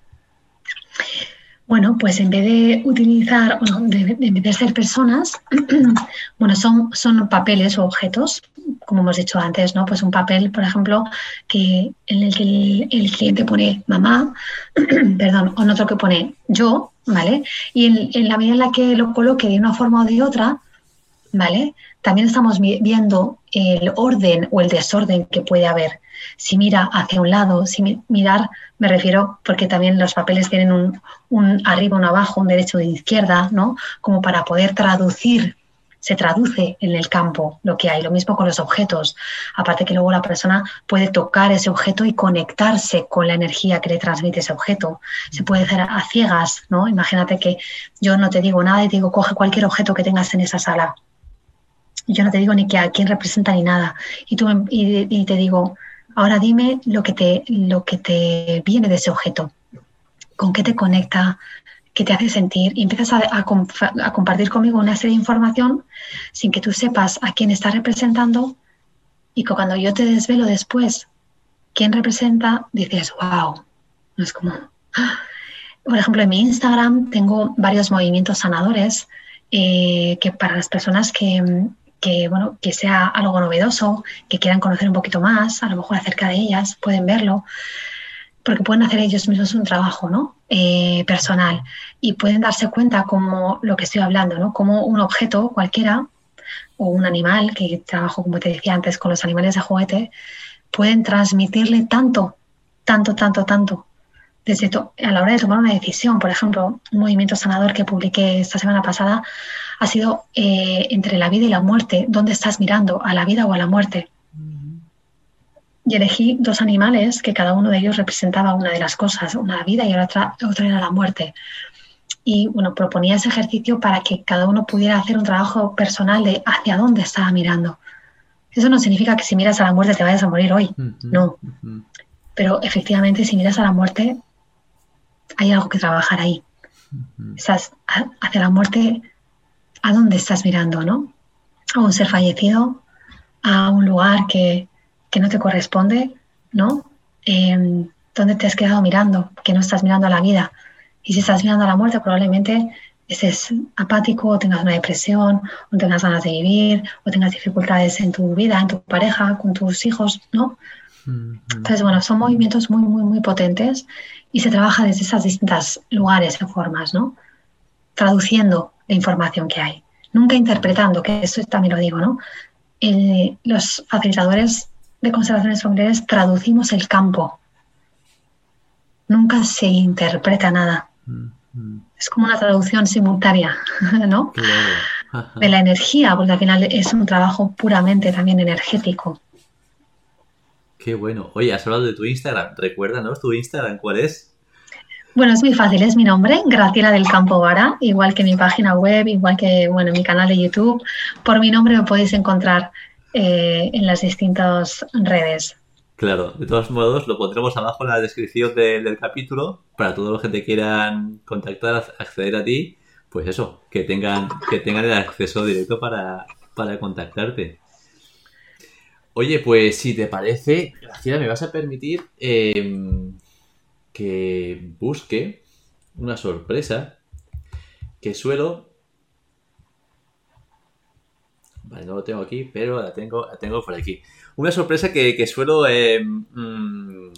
Bueno, pues en vez de utilizar, bueno, de, en vez de ser personas, bueno, son, son papeles o objetos, como hemos dicho antes, ¿no? Pues un papel, por ejemplo, que en el que el, cliente pone mamá, perdón, o en otro que pone yo, ¿vale? Y en, en, la medida en la que lo coloque de una forma o de otra, ¿vale? También estamos viendo el orden o el desorden que puede haber. Si mira hacia un lado, si mirar, me refiero porque también los papeles tienen un, un arriba, un abajo, un derecho y izquierda, ¿no? Como para poder traducir se traduce en el campo lo que hay. Lo mismo con los objetos. Aparte que luego la persona puede tocar ese objeto y conectarse con la energía que le transmite ese objeto. Se puede hacer a ciegas, ¿no? Imagínate que yo no te digo nada y te digo, coge cualquier objeto que tengas en esa sala. Yo no te digo ni que a quién representa ni nada. Y, tú, y, te digo, ahora dime lo que, te, lo que te viene de ese objeto. ¿Con qué te conecta? que te hace sentir y empiezas a, compartir conmigo una serie de información sin que tú sepas a quién está representando y que cuando yo te desvelo después quién representa, dices, wow, no es como... ¡ah! Por ejemplo, en mi Instagram tengo varios movimientos sanadores eh, que para las personas que, que, bueno, que sea algo novedoso, que quieran conocer un poquito más, a lo mejor acerca de ellas, pueden verlo porque pueden hacer ellos mismos un trabajo ¿no? Eh, personal y pueden darse cuenta como lo que estoy hablando, ¿no? como un objeto cualquiera o un animal, que trabajo, como te decía antes, con los animales de juguete, pueden transmitirle tanto, tanto, tanto, tanto. Desde a la hora de tomar una decisión, por ejemplo, un movimiento sanador que publiqué esta semana pasada ha sido eh, entre la vida y la muerte. ¿Dónde estás mirando? ¿A la vida o a la muerte? y elegí dos animales que cada uno de ellos representaba una de las cosas, una la vida y la otra, otra era la muerte. Y bueno, proponía ese ejercicio para que cada uno pudiera hacer un trabajo personal de hacia dónde estaba mirando. Eso no significa que si miras a la muerte te vayas a morir hoy, no. Pero efectivamente si miras a la muerte hay algo que trabajar ahí. Hacia la muerte, ¿a dónde estás mirando, no? A un ser fallecido, a un lugar que, que no te corresponde, ¿no? Eh, ¿Dónde te has quedado mirando? Que no estás mirando a la vida. Y si estás mirando a la muerte, probablemente estés apático o tengas una depresión o tengas ganas de vivir o tengas dificultades en tu vida, en tu pareja, con tus hijos, ¿no? Entonces, bueno, son movimientos muy, muy, muy potentes y se trabaja desde esas distintas lugares y formas, ¿no? Traduciendo la información que hay, nunca interpretando, que eso también lo digo, ¿no? los facilitadores de constelaciones familiares traducimos el campo. Nunca se interpreta nada. Mm-hmm. Es como una traducción simultánea, ¿no? De la energía, porque al final es un trabajo puramente también energético. Qué bueno. Oye, has hablado de tu Instagram. Recuérdanos tu Instagram, ¿cuál es? Bueno, es muy fácil, es mi nombre, Graciela del Campo Vara, igual que mi página web, igual que bueno, mi canal de YouTube. Por mi nombre me podéis encontrar eh, en las distintas redes. Claro, de todos modos lo pondremos abajo en la descripción del capítulo para todos los que te quieran contactar, acceder a ti, pues eso, que tengan, que tengan el acceso directo para, contactarte. Oye, pues si te parece, Graciela, me vas a permitir em, que busque una sorpresa que suelo Vale, no lo tengo aquí, pero la tengo, la tengo por aquí. Una sorpresa que, suelo eh, mm,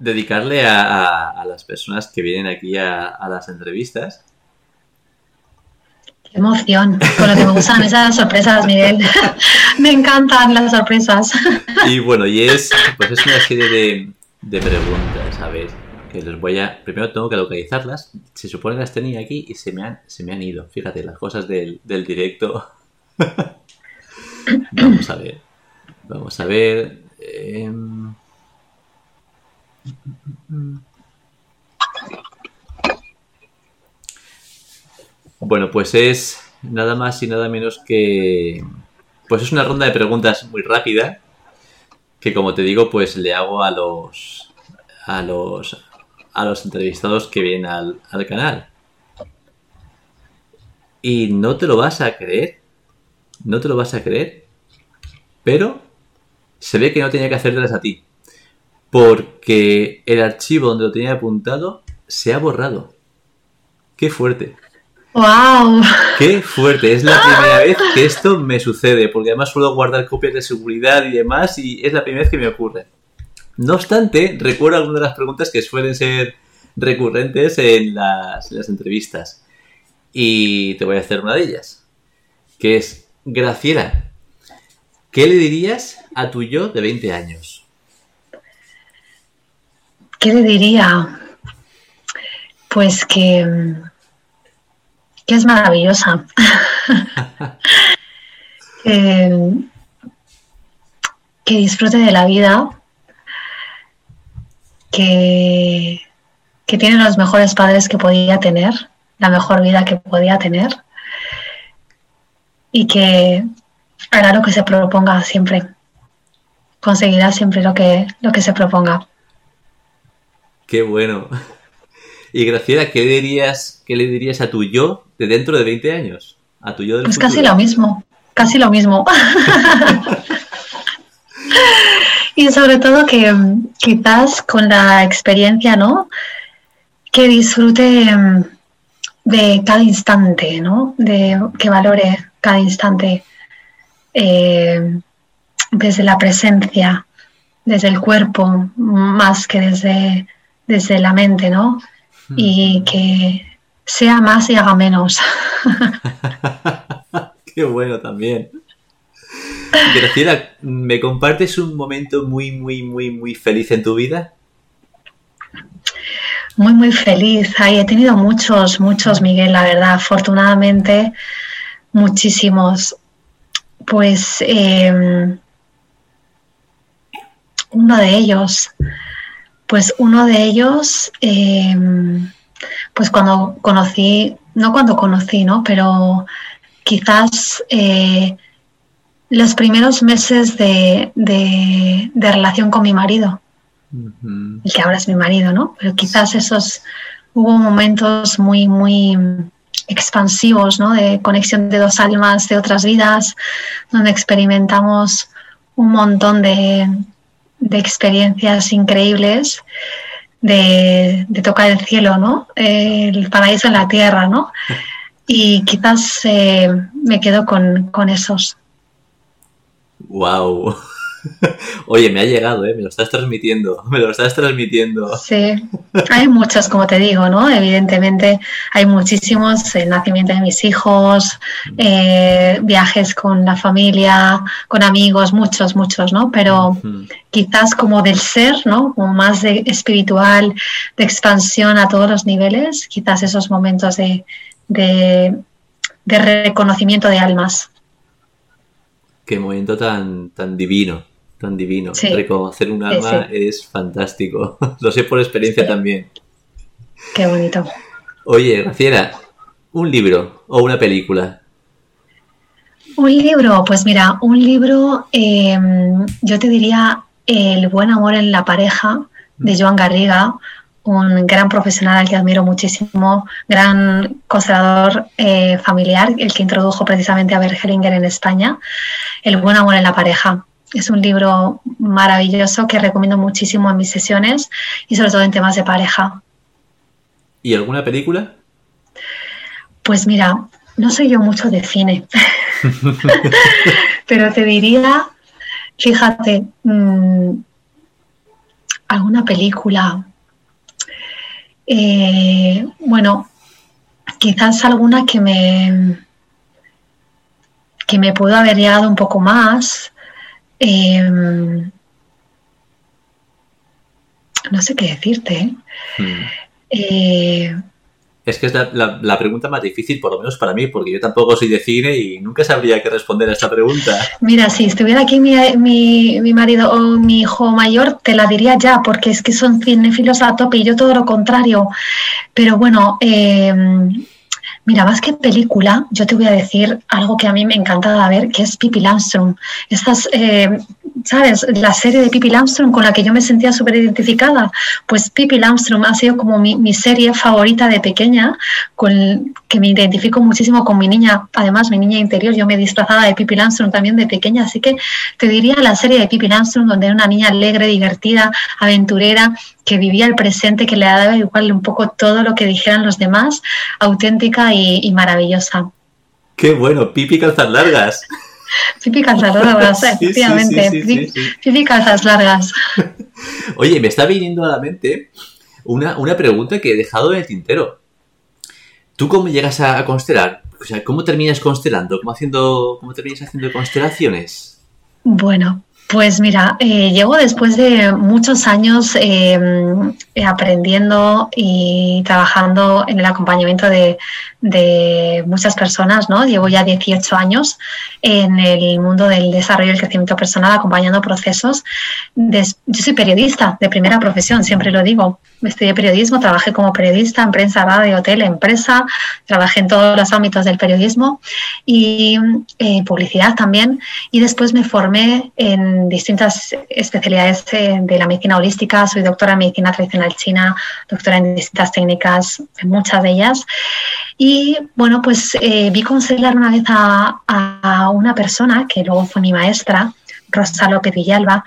dedicarle a, las personas que vienen aquí a, las entrevistas. Qué emoción, con lo que me gustan esas sorpresas, Miguel. me encantan las sorpresas. y bueno, y es, pues es una serie de, de preguntas, a ver que les voy a... Primero tengo que localizarlas. Se supone que las tenía aquí y se me han, se me han ido. Fíjate, las cosas del, directo. Vamos a ver. Vamos a ver. Em, bueno, pues es nada más y nada menos que... Pues es una ronda de preguntas muy rápida que como te digo, pues le hago a los a los a los entrevistados que vienen al, canal. Y no te lo vas a creer, no te lo vas a creer, pero se ve que no tenía que hacértelas a ti, porque el archivo donde lo tenía apuntado se ha borrado. Qué fuerte. ¡Wow! ¡Qué fuerte! Es la primera vez que esto me sucede, porque además suelo guardar copias de seguridad y demás, y es la primera vez que me ocurre. No obstante, recuerdo algunas de las preguntas que suelen ser recurrentes en las, en las entrevistas. Y te voy a hacer una de ellas, que es, Graciela, ¿qué le dirías a tu yo de 20 años? ¿Qué le diría? Pues que, que es maravillosa. que, que disfrute de la vida, que, que tiene los mejores padres que podía tener, la mejor vida que podía tener y que hará lo que se proponga siempre. Conseguirá siempre lo que, lo que se proponga. Qué bueno. Y Graciela, ¿qué dirías, qué le dirías a tu yo de dentro de 20 años? A tu yo del Pues casi lo mismo, casi lo mismo. y sobre todo que mm, quizás con la experiencia, ¿no? Que disfrute mm, de cada instante, ¿no? De que valore cada instante eh, desde la presencia, desde el cuerpo, más que desde, desde la mente, ¿no? Y que sea más y haga menos. Qué bueno también. Graciela, ¿me compartes un momento muy, muy, muy, muy feliz en tu vida? Muy, muy feliz. Ay, he tenido muchos, muchos, Miguel, la verdad. Afortunadamente, muchísimos. Pues eh, uno de ellos, pues uno de ellos, eh, pues cuando conocí, no cuando conocí, ¿no? Pero quizás eh, los primeros meses de, de, de, relación con mi marido, uh -huh. el que ahora es mi marido, ¿no? Pero quizás esos hubo momentos muy, muy expansivos, ¿no? De conexión de dos almas, de otras vidas, donde experimentamos un montón de, de experiencias increíbles. De, tocar el cielo, ¿no? El paraíso en la tierra, ¿no? Y quizás eh, me quedo con, con esos. Wow. Oye, me ha llegado, ¿eh? me lo estás transmitiendo, me lo estás transmitiendo. Sí, hay muchos, como te digo, ¿no? Evidentemente hay muchísimos, el nacimiento de mis hijos, eh, viajes con la familia, con amigos, muchos, muchos, ¿no? Pero quizás como del ser, ¿no? Como más de espiritual, de expansión a todos los niveles, quizás esos momentos de, de, de reconocimiento de almas. Qué momento tan, tan divino tan divino. Sí. Reconocer un alma sí, sí. es fantástico. Lo sé por experiencia también. Qué bonito. Oye, Graciela, un libro o una película. Un libro, pues mira, un libro, eh, yo te diría El buen amor en la pareja de Joan Garriga, un gran profesional al que admiro muchísimo, gran conservador eh, familiar, el que introdujo precisamente a Bergelinger en España. El buen amor en la pareja es un libro maravilloso que recomiendo muchísimo en mis sesiones y sobre todo en temas de pareja. ¿Y alguna película? Pues mira, no soy yo mucho de cine, pero te diría, fíjate, mmm, alguna película. Eh, bueno, quizás alguna que me que me pudo haber llegado un poco más, eh, no sé qué decirte. ¿eh? Hmm. Eh, es que es la, la, la, pregunta más difícil, por lo menos para mí, porque yo tampoco soy de cine y nunca sabría qué responder a esta pregunta. Mira, si estuviera aquí mi, mi, mi marido o mi hijo mayor, te la diría ya, porque es que son cinéfilos a tope y yo todo lo contrario. Pero bueno, eh, Mira, más que película, yo te voy a decir algo que a mí me encantaba ver, que es Pippi Landstrom. Estas, eh, ¿sabes? La serie de Pippi Landstrom con la que yo me sentía súper identificada. Pues Pippi Landstrom ha sido como mi, serie favorita de pequeña, con que me identifico muchísimo con mi niña. Además, mi niña interior, yo me disfrazaba de Pippi Landstrom también de pequeña. Así que te diría la serie de Pippi Landstrom, donde era una niña alegre, divertida, aventurera, que vivía el presente, que le daba igual un poco todo lo que dijeran los demás, auténtica y, y maravillosa. Qué bueno, Pipi calzas largas. Pipi calzas largas, sí, efectivamente. Sí, sí, Pipi calzas largas. Oye, me está viniendo a la mente una, una pregunta que he dejado en el tintero. ¿Tú cómo llegas a, constelar? O sea, ¿cómo terminas constelando? ¿Cómo, haciendo, cómo terminas haciendo constelaciones? Bueno, pues mira, eh, llevo después de muchos años em, aprendiendo y trabajando en el acompañamiento de, muchas personas, ¿no? Llevo ya 18 años en el mundo del desarrollo y el crecimiento personal, acompañando procesos. yo soy periodista de primera profesión, siempre lo digo. Estudié periodismo, trabajé como periodista en prensa, radio, hotel, empresa, trabajé en todos los ámbitos del periodismo y eh, publicidad también. Y después me formé en distintas especialidades eh, de la medicina holística. Soy doctora en medicina tradicional china, doctora en distintas técnicas, en muchas de ellas. Y bueno, pues eh, vi constelar una vez a, a, una persona que luego fue mi maestra, Rosa López Villalba,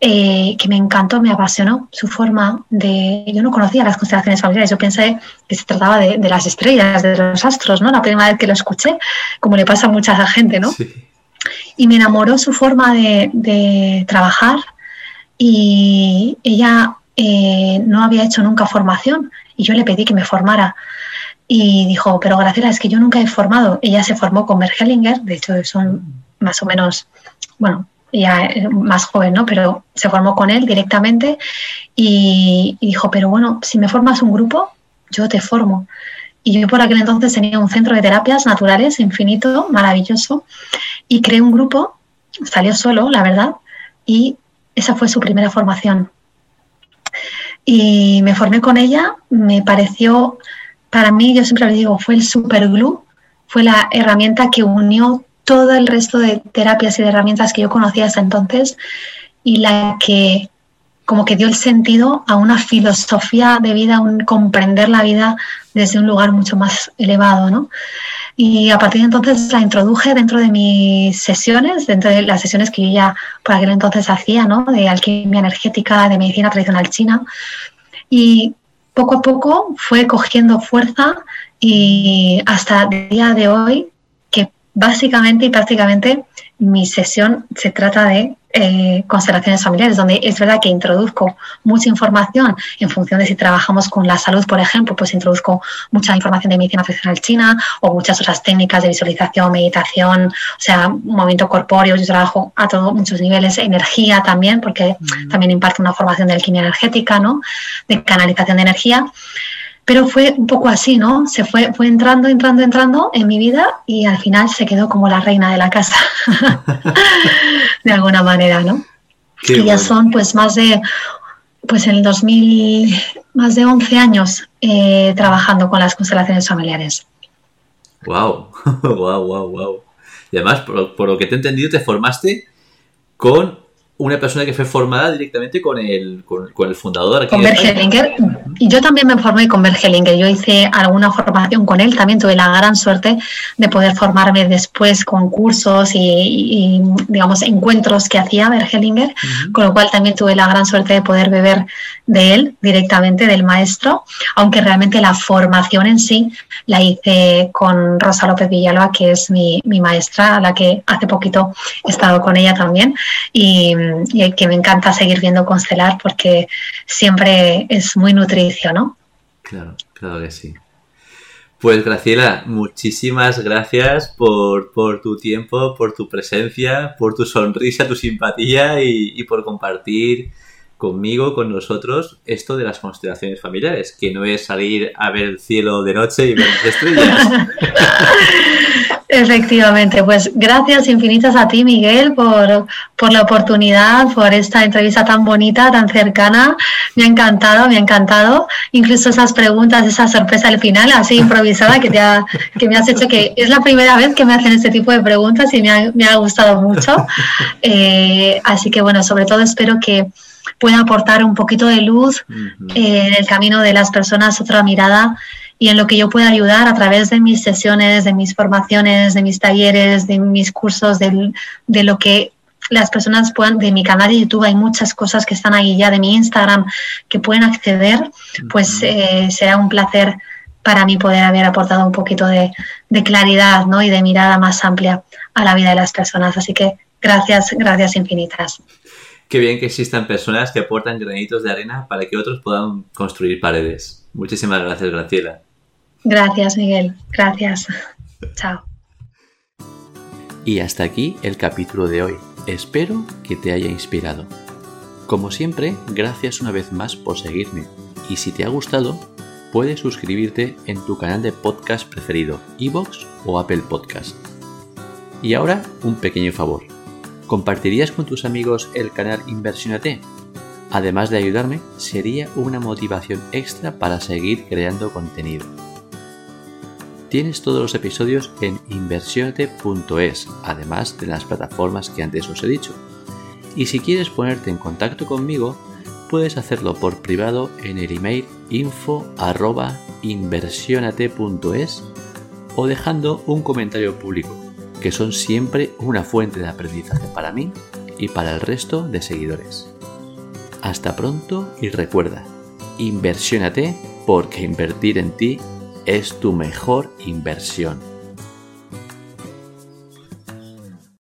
eh, que me encantó, me apasionó su forma de... Yo no conocía las constelaciones familiares, yo pensé que se trataba de, las estrellas, de los astros, ¿no? La primera vez que lo escuché, como le pasa a mucha gente, ¿no? Y me enamoró su forma de, trabajar y ella eh, no había hecho nunca formación y yo le pedí que me formara. Y dijo, pero Graciela, es que yo nunca he formado. Ella se formó con Bergelinger, de hecho son más o menos, bueno, ya más joven, ¿no? Pero se formó con él directamente y, dijo, pero bueno, si me formas un grupo, yo te formo. Y yo por aquel entonces tenía un centro de terapias naturales infinito, maravilloso, y creé un grupo, salió solo, la verdad, y esa fue su primera formación. Y me formé con ella, me pareció, para mí, yo siempre le digo, fue el superglue, fue la herramienta que unió todo el resto de terapias y de herramientas que yo conocía hasta entonces y la que como que dio el sentido a una filosofía de vida, un comprender la vida desde un lugar mucho más elevado, ¿no? Y a partir de entonces la introduje dentro de mis sesiones, dentro de las sesiones que yo ya por aquel entonces hacía, ¿no? De alquimia energética, de medicina tradicional china. Y poco a poco fue cogiendo fuerza y hasta el día de hoy Básicamente y prácticamente mi sesión se trata de eh, constelaciones familiares, donde es verdad que introduzco mucha información en función de si trabajamos con la salud, por ejemplo, pues introduzco mucha información de medicina tradicional china o muchas otras técnicas de visualización, meditación, o sea, movimiento corpóreo, yo trabajo a todos muchos niveles, energía también, porque también imparto una formación de alquimia energética, ¿no? De canalización de energía. Pero fue un poco así, ¿no? Se fue, fue entrando, entrando, entrando en mi vida y al final se quedó como la reina de la casa, de alguna manera, ¿no? y ya son pues más de, pues en el 2000, más de 11 años eh, trabajando con las constelaciones familiares. Wow, wow, wow, wow. Y además, por, por, lo que te he entendido, te formaste con una persona que fue formada directamente con el, con, el fundador. con Bergelinger. Y yo también me formé con Bergelinger. Yo hice alguna formación con él. También tuve la gran suerte de poder formarme después con cursos y, digamos, encuentros que hacía Bergelinger. Con lo cual también tuve la gran suerte de poder beber de él directamente, del maestro. Aunque realmente la formación en sí la hice con Rosa López Villalba, que es mi, mi maestra, a la que hace poquito he estado con ella también. Y y que me encanta seguir viendo constelar porque siempre es muy nutricio, ¿no? Claro, claro que sí. Pues Graciela, muchísimas gracias por, tu tiempo, por tu presencia, por tu sonrisa, tu simpatía y, por compartir conmigo, con nosotros, esto de las constelaciones familiares, que no es salir a ver el cielo de noche y ver las estrellas. Efectivamente, pues gracias infinitas a ti, Miguel, por, por, la oportunidad, por esta entrevista tan bonita, tan cercana. Me ha encantado, me ha encantado. Incluso esas preguntas, esa sorpresa al final, así improvisada, que, te ha, que me has hecho, que es la primera vez que me hacen este tipo de preguntas y me ha, me ha gustado mucho. Eh, así que, bueno, sobre todo espero que pueda aportar un poquito de luz en el camino de las personas, otra mirada y en lo que yo pueda ayudar a través de mis sesiones, de mis formaciones, de mis talleres, de mis cursos, de, de lo que las personas puedan, de mi canal de YouTube hay muchas cosas que están ahí ya, de mi Instagram, que pueden acceder, pues eh, será un placer para mí poder haber aportado un poquito de, de, claridad ¿no? y de mirada más amplia a la vida de las personas. Así que gracias, gracias infinitas. Qué bien que existan personas que aportan granitos de arena para que otros puedan construir paredes. Muchísimas gracias, Graciela. Gracias, Miguel. Gracias. Chao. Y hasta aquí el capítulo de hoy. Espero que te haya inspirado. Como siempre, gracias una vez más por seguirme. Y si te ha gustado, puedes suscribirte en tu canal de podcast preferido, iVoox o Apple Podcast. Y ahora, un pequeño favor. ¿Compartirías con tus amigos el canal Inversionate? Además de ayudarme, sería una motivación extra para seguir creando contenido. Tienes todos los episodios en inversionate.es, además de las plataformas que antes os he dicho. Y si quieres ponerte en contacto conmigo, puedes hacerlo por privado en el email info@inversionate.es o dejando un comentario público, que son siempre una fuente de aprendizaje para mí y para el resto de seguidores. Hasta pronto y recuerda, inversiónate porque invertir en ti es tu mejor inversión.